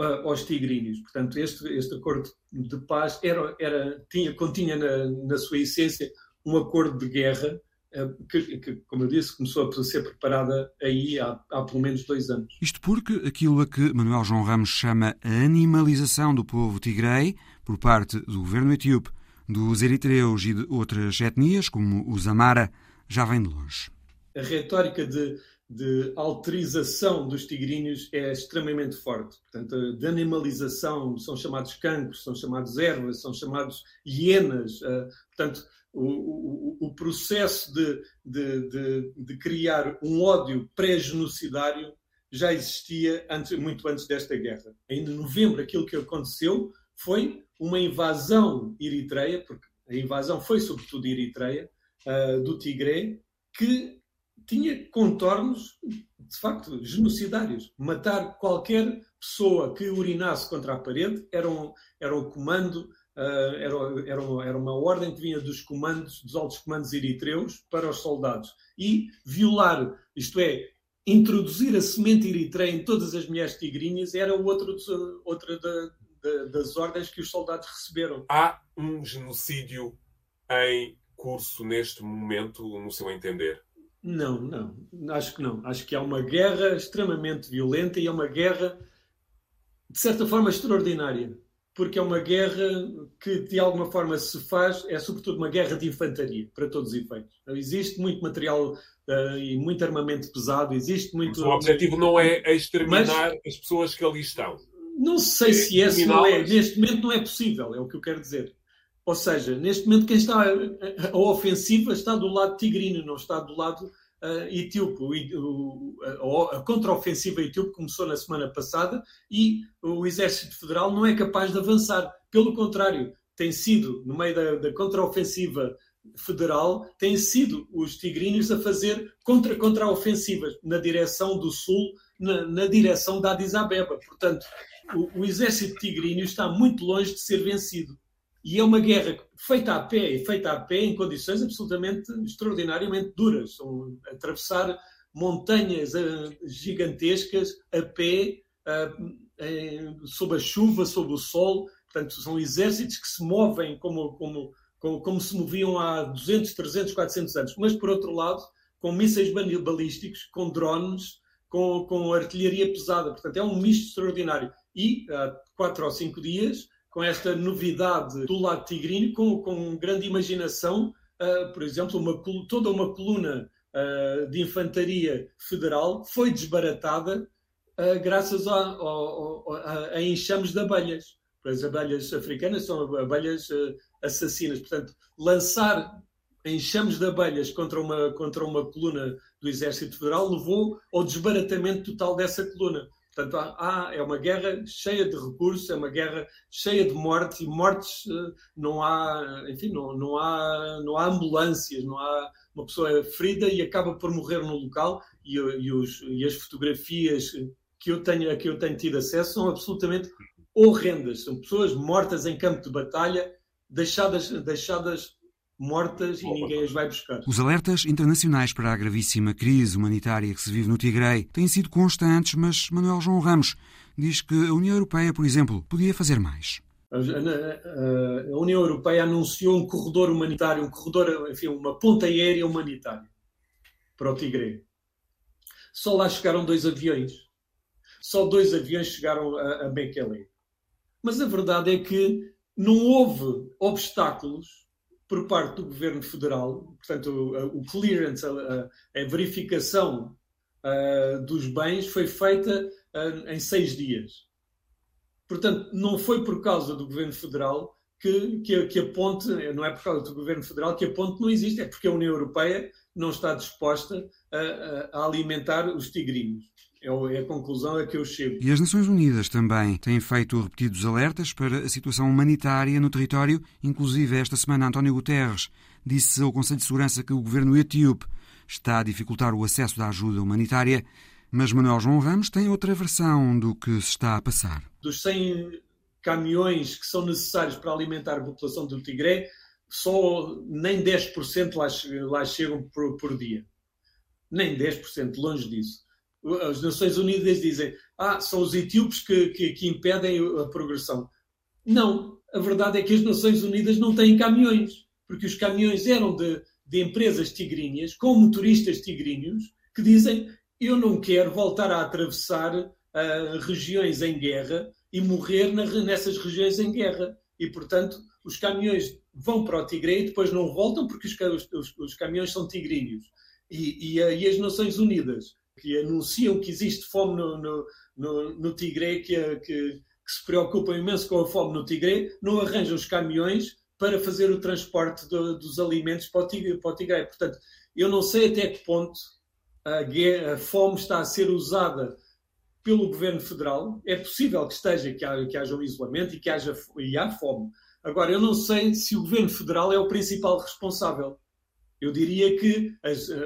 aos tigrinhos. Portanto, este, este acordo de paz era, era, tinha, continha na, na sua essência um acordo de guerra eh, que, que, como eu disse, começou a ser preparada aí há, há, pelo menos dois anos. Isto porque aquilo a que Manuel João Ramos chama a animalização do povo tigrei por parte do governo etíope, dos eritreus e de outras etnias, como os Amara, já vem de longe. A retórica de de alterização dos tigrinhos é extremamente forte. Portanto, de animalização, são chamados cancros, são chamados ervas, são chamados hienas. Uh, portanto, o, o, o processo de, de, de, de, criar um ódio pré-genocidário já existia antes, muito antes desta guerra. Em novembro, aquilo que aconteceu foi uma invasão eritreia, porque a invasão foi sobretudo eritreia, uh, do Tigre, que tinha contornos, de facto, genocidários. Matar qualquer pessoa que urinasse contra a parede era um, era um comando, uh, era, era, uma, era uma ordem que vinha dos comandos, dos altos comandos eritreus para os soldados. E violar, isto é, introduzir a semente eritreia em todas as mulheres tigrinhas era outro, outra da, da, das ordens que os soldados receberam. Há um genocídio em curso neste momento, no seu entender? Não, não, acho que não. Acho que há uma guerra extremamente violenta e é uma guerra, de certa forma, extraordinária. Porque é uma guerra que, de alguma forma, se faz, é sobretudo uma guerra de infantaria, para todos os efeitos. Existe muito material uh, e muito armamento pesado, existe muito. Mas o objetivo não é exterminar Mas, as pessoas que ali estão. Não sei é se esse não é. Neste momento não é possível, é o que eu quero dizer. Ou seja, neste momento quem está a, ofensiva está do lado tigrino, não está do lado uh, etíope. O, o, a, a contraofensiva etíope começou na semana passada e o Exército Federal não é capaz de avançar. Pelo contrário, tem sido, no meio da, da contraofensiva federal, têm sido os tigrinos a fazer contra-ofensivas na direção do sul, na, na, direção da Addis Abeba. Portanto, o, o exército tigrino está muito longe de ser vencido. E é uma guerra feita a pé, feita a pé em condições absolutamente extraordinariamente duras. São atravessar montanhas uh, gigantescas a pé, em, sob a chuva, sob o sol. Portanto, são exércitos que se movem como, como, como, como se moviam há 200, 300, 400 anos. Mas, por outro lado, com mísseis balísticos, com drones, com, com artilharia pesada. Portanto, é um misto extraordinário. E há quatro ou cinco dias, com esta novidade do lado tigrinho, com, com grande imaginação, uh, por exemplo, uma, toda uma coluna uh, de infantaria federal foi desbaratada uh, graças a, a, a, a, enxames de abelhas. As abelhas africanas são abelhas assassinas. Portanto, lançar enxames de abelhas contra uma, contra uma coluna do Exército Federal levou ao desbaratamento total dessa coluna. Portanto, há, há, é uma guerra cheia de recursos, é uma guerra cheia de mortes, e mortes eh, não há, enfim, não, não, há, não há ambulâncias, não há uma pessoa ferida e acaba por morrer no local, e, e, os, e as fotografias que eu, tenho, que eu tenho tido acesso são absolutamente horrendas. São pessoas mortas em campo de batalha, deixadas, deixadas mortas e ninguém as vai buscar. Os alertas internacionais para a gravíssima crise humanitária que se vive no Tigray têm sido constantes, mas Manuel João Ramos diz que a União Europeia, por exemplo, podia fazer mais. A, União Europeia anunciou um corredor humanitário, um corredor, enfim, uma ponta aérea humanitária para o Tigray. Só lá chegaram dois aviões. Só dois aviões chegaram a, a Mekele. Mas a verdade é que não houve obstáculos por parte do governo federal, portanto, o, clearance, a, a, verificação uh, dos bens foi feita uh, em seis dias. Portanto, não foi por causa do governo federal que, que, que, a ponte, não é por causa do governo federal que a ponte não existe, é porque a União Europeia não está disposta a, a alimentar os tigrinhos. É, é a conclusão a que eu chego. E as Nações Unidas também têm feito repetidos alertas para a situação humanitária no território. Inclusive, esta semana, António Guterres disse ao Conselho de Segurança que o governo etíope está a dificultar o acesso da ajuda humanitária. Mas Manuel João Ramos tem outra versão do que se está a passar. Dos 100 caminhões que são necessários para alimentar a população do Tigré, só nem 10% lá, lá chegam por, por dia. Nem 10%, longe disso as Nações Unidas dizem ah, são os etíopes que, que, que, impedem a progressão. Não, a verdade é que as Nações Unidas não têm caminhões, porque os caminhões eram de, de empresas tigrinhas, com motoristas tigrinhos, que dizem eu não quero voltar a atravessar uh, regiões em guerra e morrer na, nessas regiões em guerra. E, portanto, os caminhões vão para o Tigre e depois não voltam porque os, os, os caminhões são tigrinhos. E, e, e as Nações Unidas que anunciam que existe fome no, no, no, no Tigre, que, que, que, se preocupam imenso com a fome no Tigre, não arranjam os caminhões para fazer o transporte do, dos alimentos para o, tigre, para o Tigre. Portanto, eu não sei até que ponto a, guerra, a fome está a ser usada pelo governo federal. É possível que esteja, que haja, que haja um isolamento e que haja e há fome. Agora, eu não sei se o governo federal é o principal responsável. Eu diria que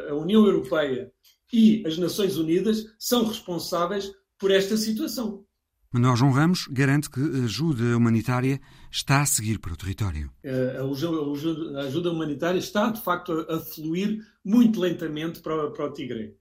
a União Europeia e as Nações Unidas são responsáveis por esta situação. Manuel João Ramos garante que a ajuda humanitária está a seguir para o território. A ajuda, a ajuda humanitária está, de facto, a, fluir muito lentamente para, para o Tigre.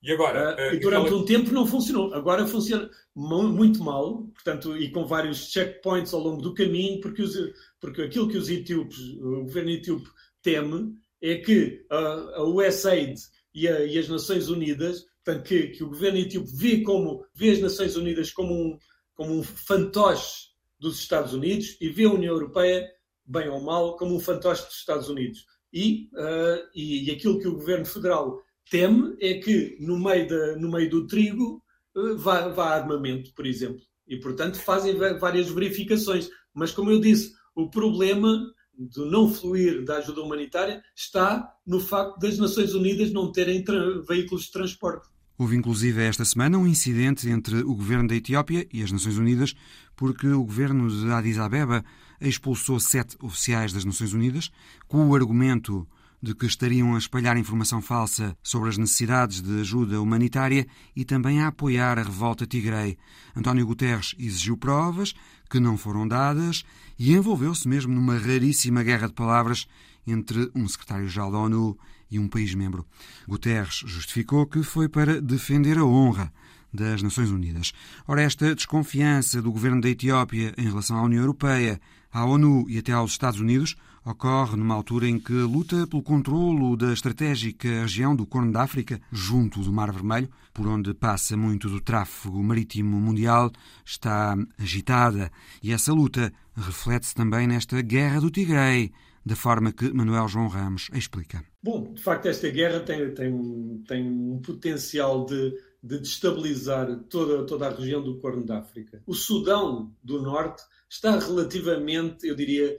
E agora? Uh, e durante um tempo não funcionou. Agora funciona muito mal, portanto, e com vários checkpoints ao longo do caminho, porque, os, porque aquilo que os etíopes, o governo etíope teme é que a, a USAID e, a, e as Nações Unidas, portanto, que, que, o governo etíope vê, como, vê as Nações Unidas como um, como um fantoche dos Estados Unidos e vê a União Europeia, bem ou mal, como um fantoche dos Estados Unidos. E, uh, e, e, aquilo que o governo federal teme é que no meio, da, no meio do trigo uh, vá, vá armamento, por exemplo. E, portanto, fazem várias verificações. Mas, como eu disse, o problema do não fluir da ajuda humanitária está no facto das Nações Unidas não terem veículos de transporte. Houve inclusive esta semana um incidente entre o governo da Etiópia e as Nações Unidas, porque o governo de Addis Abeba expulsou sete oficiais das Nações Unidas com o argumento de que estariam a espalhar informação falsa sobre as necessidades de ajuda humanitária e também a apoiar a revolta tigrei. António Guterres exigiu provas que não foram dadas e envolveu-se mesmo numa raríssima guerra de palavras entre um secretário-geral da ONU e um país membro. Guterres justificou que foi para defender a honra das Nações Unidas. Ora, esta desconfiança do governo da Etiópia em relação à União Europeia, à ONU e até aos Estados Unidos ocorre numa altura em que a luta pelo controlo da estratégica região do Corno da África, junto do Mar Vermelho, por onde passa muito do tráfego marítimo mundial, está agitada. E essa luta reflete-se também nesta guerra do Tigray, da forma que Manuel João Ramos explica. Bom, de facto, esta guerra tem, tem, tem um potencial de, de destabilizar toda, toda a região do Corno da África. O Sudão do Norte está relativamente, eu diria,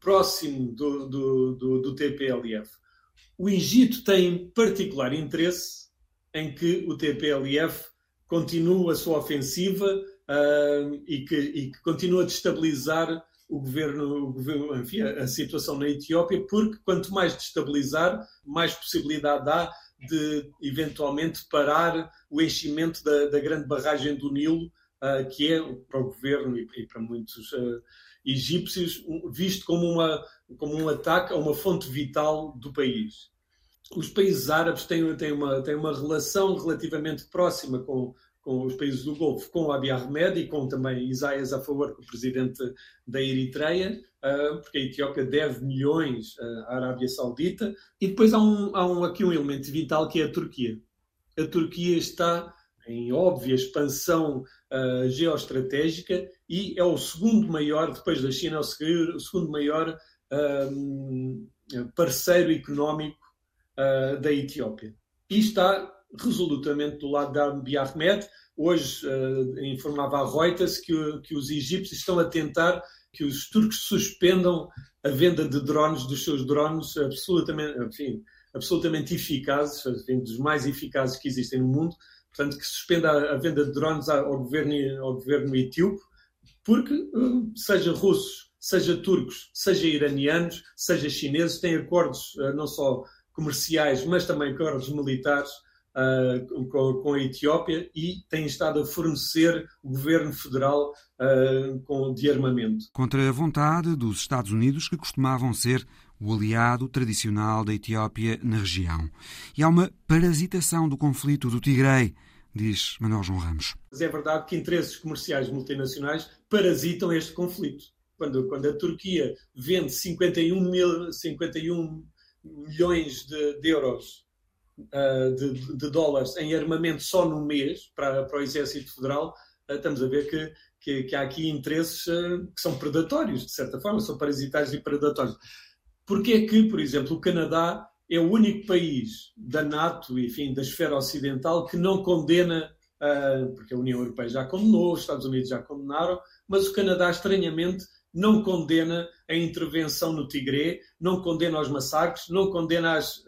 próximo do, do, do, do TPLF. O Egito tem particular interesse em que o TPLF continue a sua ofensiva uh, e, que, e que continue a destabilizar o governo, o governo enfim, a situação na Etiópia, porque quanto mais destabilizar, mais possibilidade há de eventualmente parar o enchimento da, da grande barragem do Nilo, uh, que é para o governo e, e para muitos uh, egípcios visto como, uma, como um ataque a uma fonte vital do país. Os países árabes têm, têm, uma, têm uma relação relativamente próxima com, com os países do Golfo, com Abiy Ahmed e com também Isaias Afawar, o presidente da Eritreia, ah, porque a Etiópia deve milhões à Arábia Saudita. E depois há, um, há um, aqui um elemento vital que é a Turquia. A Turquia está em óbvia expansão uh, geoestratégica e é o segundo maior, depois da China, é o segundo maior parceiro económico uh, da Etiópia. E está resolutamente do lado da Abiy Ahmed. Hoje informava a Reuters que, que os egípcios estão a tentar que os turcos suspendam a venda de drones, dos seus drones absolutamente, enfim, absolutamente eficazes, enfim, dos mais eficazes que existem no mundo, portanto, que suspenda a, venda de drones ao governo, ao governo etíope, porque hum, seja russos, seja turcos, seja iranianos, seja chineses, têm acordos uh, não só comerciais, mas também acordos militares uh, com, com, a Etiópia e têm estado a fornecer o governo federal uh, com, de armamento. Contra a vontade dos Estados Unidos, que costumavam ser o aliado tradicional da Etiópia na região. E há uma parasitação do conflito do Tigray, diz Manuel João Ramos. Mas é verdade que interesses comerciais multinacionais parasitam este conflito. Quando, quando a Turquia vende 51, mil, 51 milhões de, de euros, uh, de, de, dólares em armamento só no mês para, para o Exército Federal, uh, estamos a ver que, que, que há aqui interesses uh, que são predatórios, de certa forma, são parasitários e predatórios. Porque é que, por exemplo, o Canadá é o único país da NATO, enfim, da esfera ocidental, que não condena, porque a União Europeia já condenou, os Estados Unidos já condenaram, mas o Canadá, estranhamente, não condena a intervenção no Tigré, não condena os massacres, não condena as,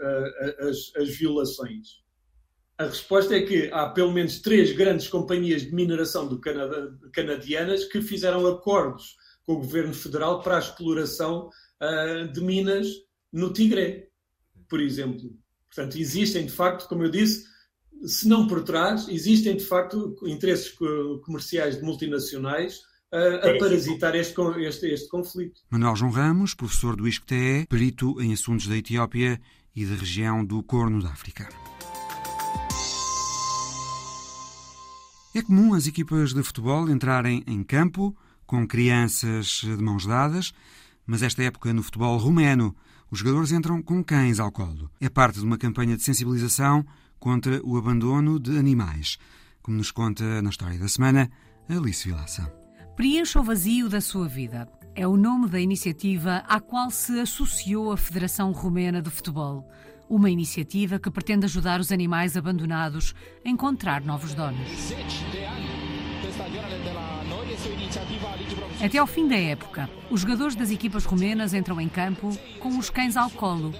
as, as violações. A resposta é que há pelo menos três grandes companhias de mineração do canadianas que fizeram acordos com o governo federal para a exploração uh, de minas no Tigré, por exemplo. Portanto, existem de facto, como eu disse, se não por trás, existem de facto interesses comerciais de multinacionais a parasitar este, este, este conflito. Manuel João Ramos, professor do ISCTE, perito em assuntos da Etiópia e da região do Corno da África. É comum as equipas de futebol entrarem em campo com crianças de mãos dadas mas esta época no futebol rumeno os jogadores entram com cães ao colo. É parte de uma campanha de sensibilização contra o abandono de animais, como nos conta na história da semana Alice Vilaça. Preencha o vazio da sua vida. É o nome da iniciativa à qual se associou a Federação Romena de Futebol. Uma iniciativa que pretende ajudar os animais abandonados a encontrar novos donos. Até ao fim da época, os jogadores das equipas romenas entram em campo com os cães ao colo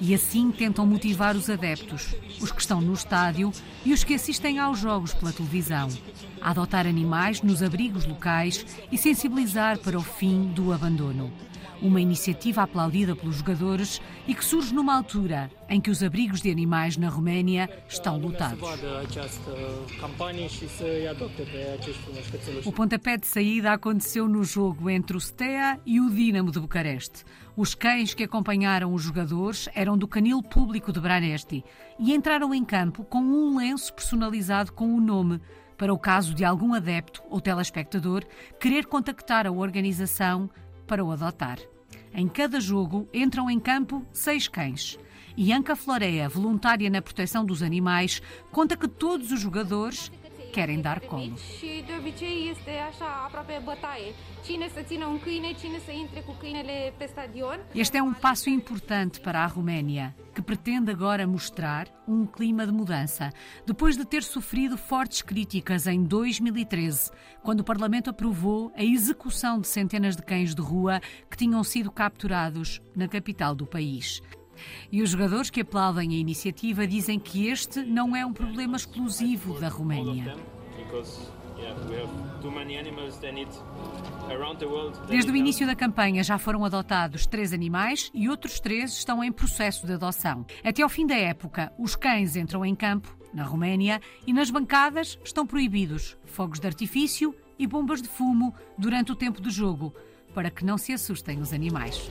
e assim tentam motivar os adeptos, os que estão no estádio e os que assistem aos jogos pela televisão, a adotar animais nos abrigos locais e sensibilizar para o fim do abandono. Uma iniciativa aplaudida pelos jogadores e que surge numa altura em que os abrigos de animais na Roménia estão lotados. O pontapé de saída aconteceu no jogo entre o Steaua e o Dinamo de Bucareste. Os cães que acompanharam os jogadores eram do canil público de Branesti e entraram em campo com um lenço personalizado com o nome para o caso de algum adepto ou telespectador querer contactar a organização para o adotar. Em cada jogo entram em campo seis cães. E Anca Florea, voluntária na proteção dos animais, conta que todos os jogadores querem dar colo. Este é um passo importante para a Roménia, que pretende agora mostrar um clima de mudança, depois de ter sofrido fortes críticas em 2013, quando o Parlamento aprovou a execução de centenas de cães de rua que tinham sido capturados na capital do país. E os jogadores que aplaudem a iniciativa dizem que este não é um problema exclusivo da Roménia. Desde o início da campanha já foram adotados três animais e outros três estão em processo de adoção. Até ao fim da época, os cães entram em campo, na Roménia, e nas bancadas estão proibidos fogos de artifício e bombas de fumo durante o tempo do jogo, para que não se assustem os animais.